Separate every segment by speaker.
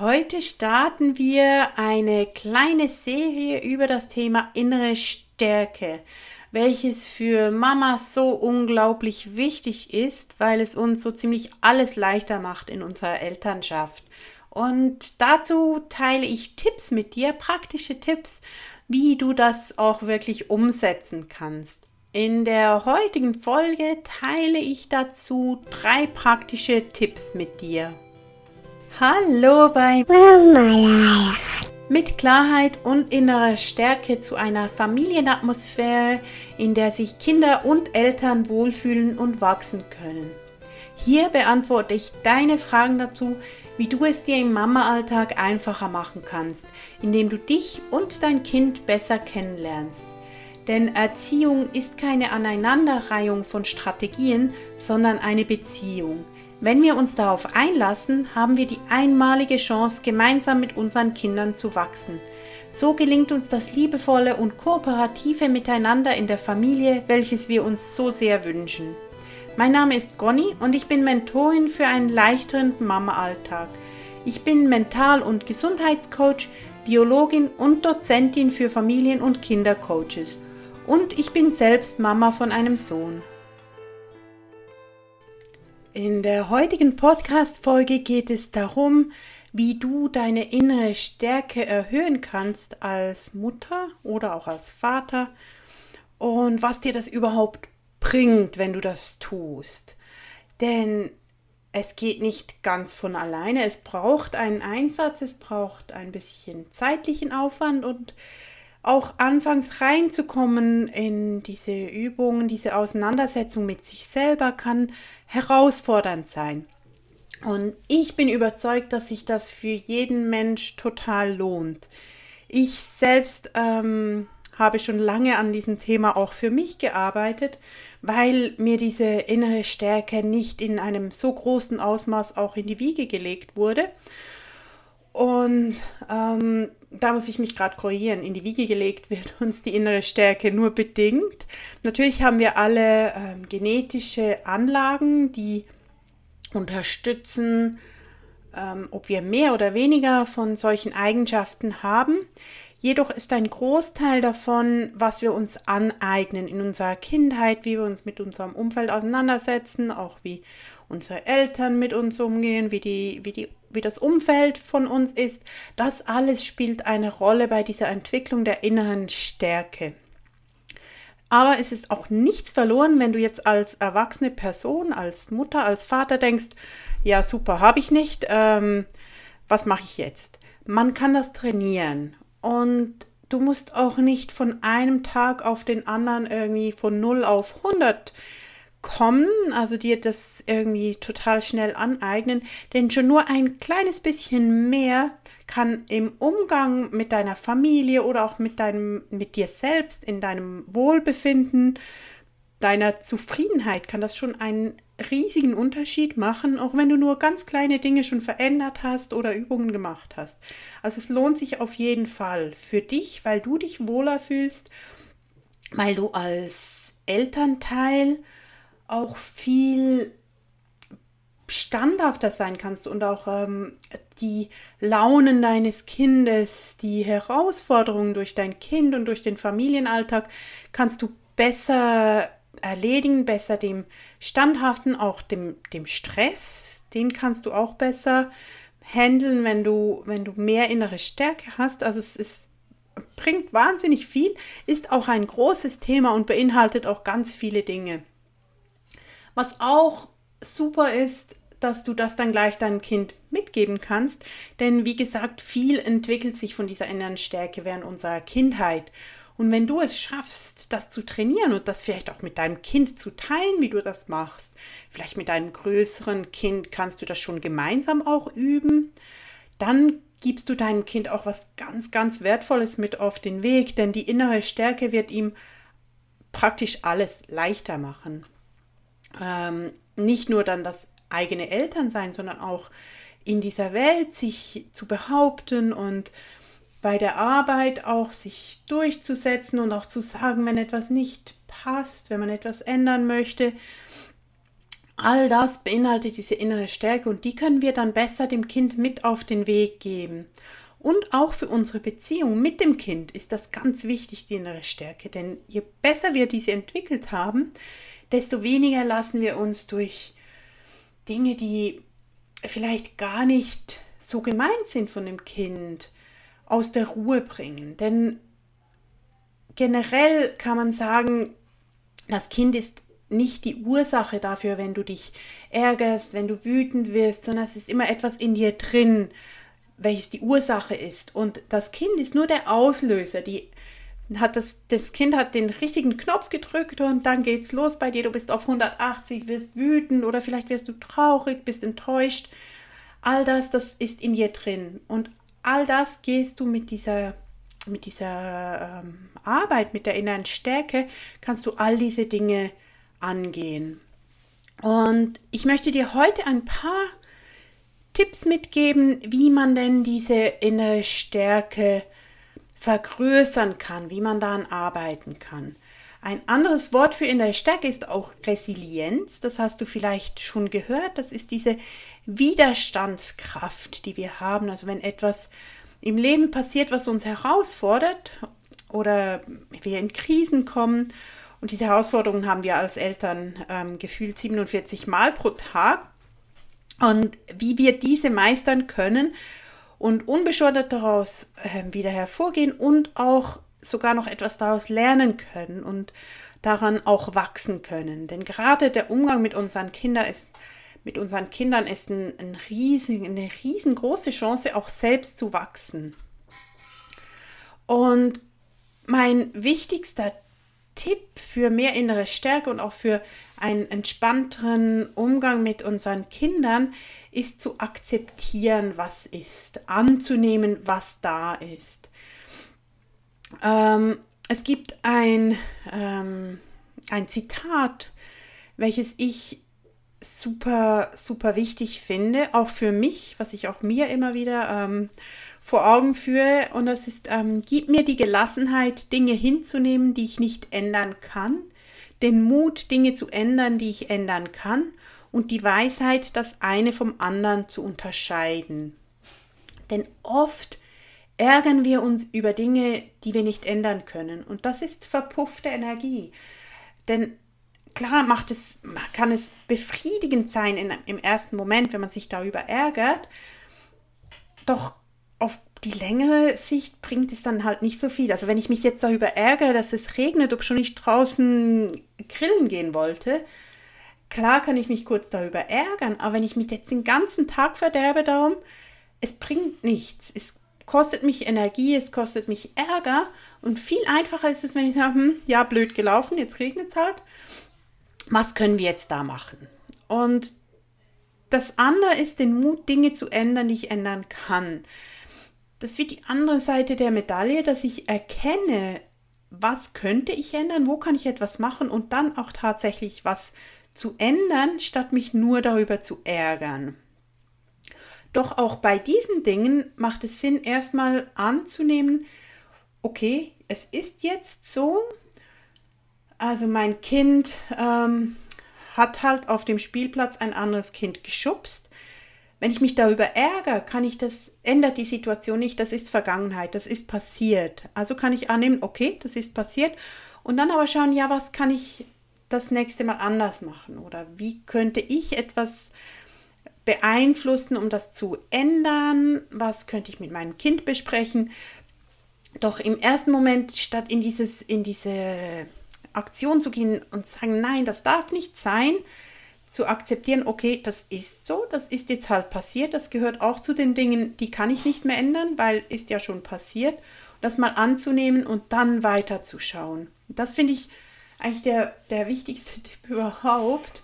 Speaker 1: Heute starten wir eine kleine Serie über das Thema innere Stärke, welches für Mamas so unglaublich wichtig ist, weil es uns so ziemlich alles leichter macht in unserer Elternschaft. Und dazu teile ich Tipps mit dir, praktische Tipps, wie du das auch wirklich umsetzen kannst. In der heutigen Folge teile ich dazu drei praktische Tipps mit dir. Hallo bei Mama Life. Mit Klarheit und innerer Stärke zu einer Familienatmosphäre, in der sich Kinder und Eltern wohlfühlen und wachsen können. Hier beantworte ich deine Fragen dazu, wie du es dir im Mama-Alltag einfacher machen kannst, indem du dich und dein Kind besser kennenlernst. Denn Erziehung ist keine Aneinanderreihung von Strategien, sondern eine Beziehung – wenn wir uns darauf einlassen, haben wir die einmalige Chance, gemeinsam mit unseren Kindern zu wachsen. So gelingt uns das liebevolle und kooperative Miteinander in der Familie, welches wir uns so sehr wünschen. Mein Name ist Conny und ich bin Mentorin für einen leichteren Mama-Alltag. Ich bin Mental- und Gesundheitscoach, Biologin und Dozentin für Familien- und Kindercoaches. Und ich bin selbst Mama von einem Sohn. In der heutigen Podcast-Folge geht es darum, wie du deine innere Stärke erhöhen kannst als Mutter oder auch als Vater und was dir das überhaupt bringt, wenn du das tust. Denn es geht nicht ganz von alleine. Es braucht einen Einsatz, es braucht ein bisschen zeitlichen Aufwand und auch anfangs reinzukommen in diese Übungen, diese Auseinandersetzung mit sich selber kann herausfordernd sein. Und ich bin überzeugt, dass sich das für jeden Mensch total lohnt. Ich selbst ähm, habe schon lange an diesem Thema auch für mich gearbeitet, weil mir diese innere Stärke nicht in einem so großen Ausmaß auch in die Wiege gelegt wurde. Und ähm, da muss ich mich gerade korrigieren. In die Wiege gelegt wird uns die innere Stärke nur bedingt. Natürlich haben wir alle ähm, genetische Anlagen, die unterstützen, ähm, ob wir mehr oder weniger von solchen Eigenschaften haben. Jedoch ist ein Großteil davon, was wir uns aneignen in unserer Kindheit, wie wir uns mit unserem Umfeld auseinandersetzen, auch wie unsere Eltern mit uns umgehen, wie, die, wie, die, wie das Umfeld von uns ist, das alles spielt eine Rolle bei dieser Entwicklung der inneren Stärke. Aber es ist auch nichts verloren, wenn du jetzt als erwachsene Person, als Mutter, als Vater denkst, ja super, habe ich nicht, ähm, was mache ich jetzt? Man kann das trainieren und du musst auch nicht von einem Tag auf den anderen irgendwie von 0 auf 100 kommen, also dir das irgendwie total schnell aneignen, denn schon nur ein kleines bisschen mehr kann im Umgang mit deiner Familie oder auch mit deinem mit dir selbst in deinem Wohlbefinden, deiner Zufriedenheit kann das schon einen riesigen Unterschied machen, auch wenn du nur ganz kleine Dinge schon verändert hast oder Übungen gemacht hast. Also es lohnt sich auf jeden Fall für dich, weil du dich wohler fühlst, weil du als Elternteil auch viel standhafter sein kannst und auch ähm, die Launen deines Kindes, die Herausforderungen durch dein Kind und durch den Familienalltag kannst du besser erledigen, besser dem Standhaften, auch dem, dem Stress, den kannst du auch besser handeln, wenn du, wenn du mehr innere Stärke hast. Also es ist, bringt wahnsinnig viel, ist auch ein großes Thema und beinhaltet auch ganz viele Dinge. Was auch super ist, dass du das dann gleich deinem Kind mitgeben kannst. Denn wie gesagt, viel entwickelt sich von dieser inneren Stärke während unserer Kindheit. Und wenn du es schaffst, das zu trainieren und das vielleicht auch mit deinem Kind zu teilen, wie du das machst, vielleicht mit deinem größeren Kind kannst du das schon gemeinsam auch üben, dann gibst du deinem Kind auch was ganz, ganz Wertvolles mit auf den Weg, denn die innere Stärke wird ihm praktisch alles leichter machen ähm, nicht nur dann das eigene Elternsein, sondern auch in dieser Welt sich zu behaupten und bei der Arbeit auch sich durchzusetzen und auch zu sagen, wenn etwas nicht passt, wenn man etwas ändern möchte. All das beinhaltet diese innere Stärke und die können wir dann besser dem Kind mit auf den Weg geben. Und auch für unsere Beziehung mit dem Kind ist das ganz wichtig, die innere Stärke. Denn je besser wir diese entwickelt haben, desto weniger lassen wir uns durch Dinge, die vielleicht gar nicht so gemeint sind von dem Kind, aus der Ruhe bringen. Denn generell kann man sagen, das Kind ist nicht die Ursache dafür, wenn du dich ärgerst, wenn du wütend wirst, sondern es ist immer etwas in dir drin, welches die Ursache ist. Und das Kind ist nur der Auslöser. Die hat das, das Kind hat den richtigen Knopf gedrückt und dann geht's los bei dir. Du bist auf 180, wirst wütend oder vielleicht wirst du traurig, bist enttäuscht. All das, das ist in dir drin. Und all das gehst du mit dieser, mit dieser ähm, Arbeit, mit der inneren Stärke, kannst du all diese Dinge angehen. Und ich möchte dir heute ein paar Tipps mitgeben, wie man denn diese innere Stärke vergrößern kann, wie man daran arbeiten kann. Ein anderes Wort für innere Stärke ist auch Resilienz. Das hast du vielleicht schon gehört. Das ist diese Widerstandskraft, die wir haben. Also wenn etwas im Leben passiert, was uns herausfordert oder wir in Krisen kommen. Und diese Herausforderungen haben wir als Eltern ähm, gefühlt 47 Mal pro Tag und wie wir diese meistern können und unbeschadet daraus äh, wieder hervorgehen und auch sogar noch etwas daraus lernen können und daran auch wachsen können. Denn gerade der Umgang mit unseren Kindern ist mit unseren Kindern ist ein, ein riesen, eine riesengroße Chance, auch selbst zu wachsen. Und mein wichtigster Tipp für mehr innere Stärke und auch für einen entspannteren Umgang mit unseren Kindern ist zu akzeptieren, was ist, anzunehmen, was da ist. Ähm, es gibt ein, ähm, ein Zitat, welches ich super, super wichtig finde, auch für mich, was ich auch mir immer wieder ähm, vor Augen führe. Und das ist, ähm, gib mir die Gelassenheit, Dinge hinzunehmen, die ich nicht ändern kann, den Mut, Dinge zu ändern, die ich ändern kann, und die Weisheit, das eine vom anderen zu unterscheiden. Denn oft ärgern wir uns über Dinge, die wir nicht ändern können. Und das ist verpuffte Energie. Denn klar macht es, kann es befriedigend sein in, im ersten Moment, wenn man sich darüber ärgert. Doch auf die längere Sicht bringt es dann halt nicht so viel. Also wenn ich mich jetzt darüber ärgere, dass es regnet, ob schon nicht draußen grillen gehen wollte, klar kann ich mich kurz darüber ärgern, aber wenn ich mich jetzt den ganzen Tag verderbe darum, es bringt nichts. Es kostet mich Energie, es kostet mich Ärger und viel einfacher ist es, wenn ich sage, hm, ja, blöd gelaufen, jetzt regnet es halt. Was können wir jetzt da machen? Und das andere ist den Mut, Dinge zu ändern, die ich ändern kann das wird die andere Seite der Medaille, dass ich erkenne, was könnte ich ändern, wo kann ich etwas machen und dann auch tatsächlich was zu ändern, statt mich nur darüber zu ärgern. Doch auch bei diesen Dingen macht es Sinn, erstmal anzunehmen, okay, es ist jetzt so, also mein Kind ähm, hat halt auf dem Spielplatz ein anderes Kind geschubst wenn ich mich darüber ärgere, kann ich das, ändert die Situation nicht, das ist Vergangenheit, das ist passiert. Also kann ich annehmen, okay, das ist passiert. Und dann aber schauen, ja, was kann ich das nächste Mal anders machen? Oder wie könnte ich etwas beeinflussen, um das zu ändern? Was könnte ich mit meinem Kind besprechen? Doch im ersten Moment, statt in, dieses, in diese Aktion zu gehen und sagen, nein, das darf nicht sein, zu akzeptieren, okay, das ist so, das ist jetzt halt passiert, das gehört auch zu den Dingen, die kann ich nicht mehr ändern, weil ist ja schon passiert. Das mal anzunehmen und dann weiterzuschauen. Das finde ich eigentlich der, der wichtigste Tipp überhaupt,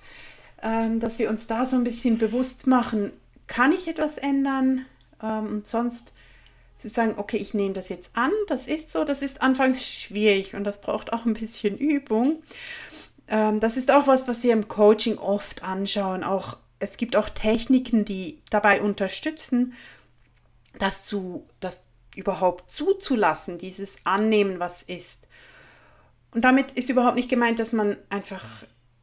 Speaker 1: ähm, dass wir uns da so ein bisschen bewusst machen, kann ich etwas ändern? Ähm, und sonst zu sagen, okay, ich nehme das jetzt an, das ist so, das ist anfangs schwierig und das braucht auch ein bisschen Übung ähm, das ist auch was, was wir im Coaching oft anschauen. Auch es gibt auch Techniken, die dabei unterstützen, das zu, das überhaupt zuzulassen, dieses Annehmen, was ist. Und damit ist überhaupt nicht gemeint, dass man einfach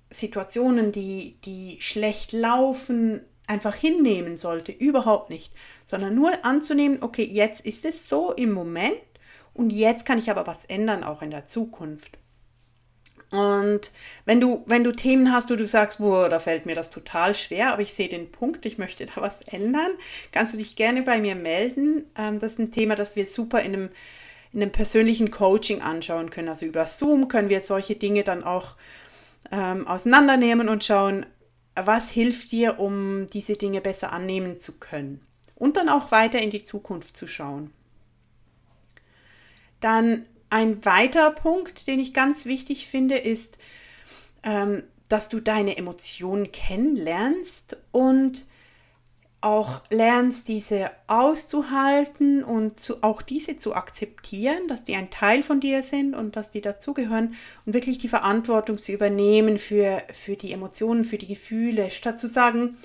Speaker 1: Situationen, die, die schlecht laufen, einfach hinnehmen sollte. Überhaupt nicht. Sondern nur anzunehmen, okay, jetzt ist es so im Moment und jetzt kann ich aber was ändern, auch in der Zukunft. Und wenn du, wenn du Themen hast, wo du sagst, boah, da fällt mir das total schwer, aber ich sehe den Punkt, ich möchte da was ändern, kannst du dich gerne bei mir melden. Ähm, das ist ein Thema, das wir super in einem, in einem persönlichen Coaching anschauen können. Also über Zoom können wir solche Dinge dann auch ähm, auseinandernehmen und schauen, was hilft dir, um diese Dinge besser annehmen zu können. Und dann auch weiter in die Zukunft zu schauen. Dann ein weiterer Punkt, den ich ganz wichtig finde, ist, ähm, dass du deine Emotionen kennenlernst und auch lernst, diese auszuhalten und zu, auch diese zu akzeptieren, dass die ein Teil von dir sind und dass die dazugehören und wirklich die Verantwortung zu übernehmen für, für die Emotionen, für die Gefühle, statt zu sagen,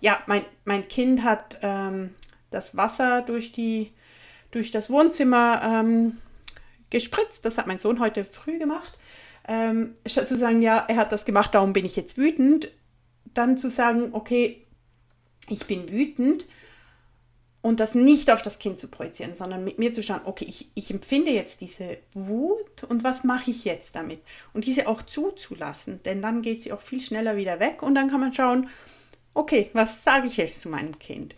Speaker 1: ja, mein, mein Kind hat ähm, das Wasser durch, die, durch das Wohnzimmer ähm, gespritzt. Das hat mein Sohn heute früh gemacht. Ähm, statt zu sagen, ja, er hat das gemacht, darum bin ich jetzt wütend, dann zu sagen, okay, ich bin wütend und das nicht auf das Kind zu projizieren, sondern mit mir zu schauen, okay, ich, ich empfinde jetzt diese Wut und was mache ich jetzt damit? Und diese auch zuzulassen, denn dann geht sie auch viel schneller wieder weg und dann kann man schauen, okay, was sage ich jetzt zu meinem Kind?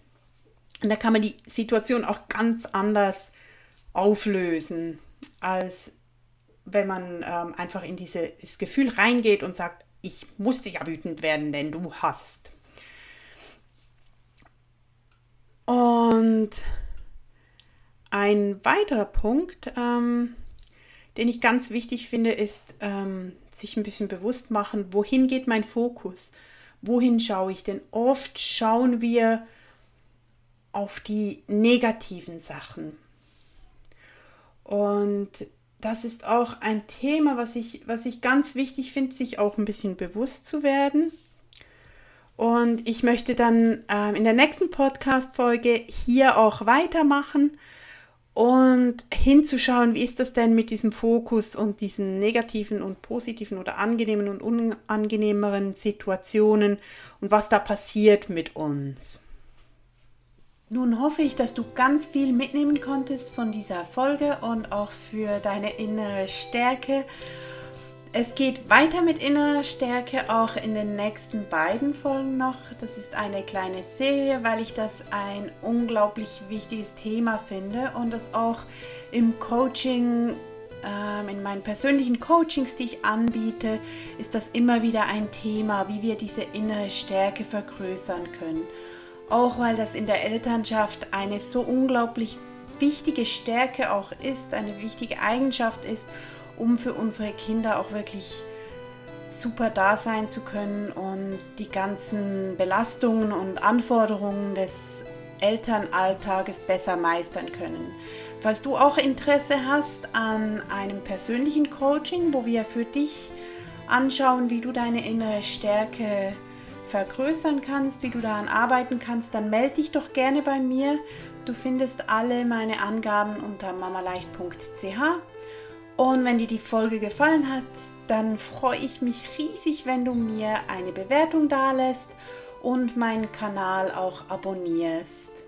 Speaker 1: Und da kann man die Situation auch ganz anders auflösen als wenn man ähm, einfach in dieses Gefühl reingeht und sagt, ich musste ja wütend werden, denn du hast. Und ein weiterer Punkt, ähm, den ich ganz wichtig finde, ist ähm, sich ein bisschen bewusst machen, wohin geht mein Fokus? Wohin schaue ich? Denn oft schauen wir auf die negativen Sachen. Und das ist auch ein Thema, was ich, was ich ganz wichtig finde, sich auch ein bisschen bewusst zu werden. Und ich möchte dann ähm, in der nächsten Podcast-Folge hier auch weitermachen und hinzuschauen, wie ist das denn mit diesem Fokus und diesen negativen und positiven oder angenehmen und unangenehmeren Situationen und was da passiert mit uns. Nun hoffe ich, dass du ganz viel mitnehmen konntest von dieser Folge und auch für deine innere Stärke. Es geht weiter mit innerer Stärke auch in den nächsten beiden Folgen noch. Das ist eine kleine Serie, weil ich das ein unglaublich wichtiges Thema finde und das auch im Coaching, ähm, in meinen persönlichen Coachings, die ich anbiete, ist das immer wieder ein Thema, wie wir diese innere Stärke vergrößern können auch weil das in der Elternschaft eine so unglaublich wichtige Stärke auch ist, eine wichtige Eigenschaft ist, um für unsere Kinder auch wirklich super da sein zu können und die ganzen Belastungen und Anforderungen des Elternalltages besser meistern können. Falls du auch Interesse hast an einem persönlichen Coaching, wo wir für dich anschauen, wie du deine innere Stärke vergrößern kannst, wie du daran arbeiten kannst, dann melde dich doch gerne bei mir. Du findest alle meine Angaben unter mamaleicht.ch. Und wenn dir die Folge gefallen hat, dann freue ich mich riesig, wenn du mir eine Bewertung dalässt und meinen Kanal auch abonnierst.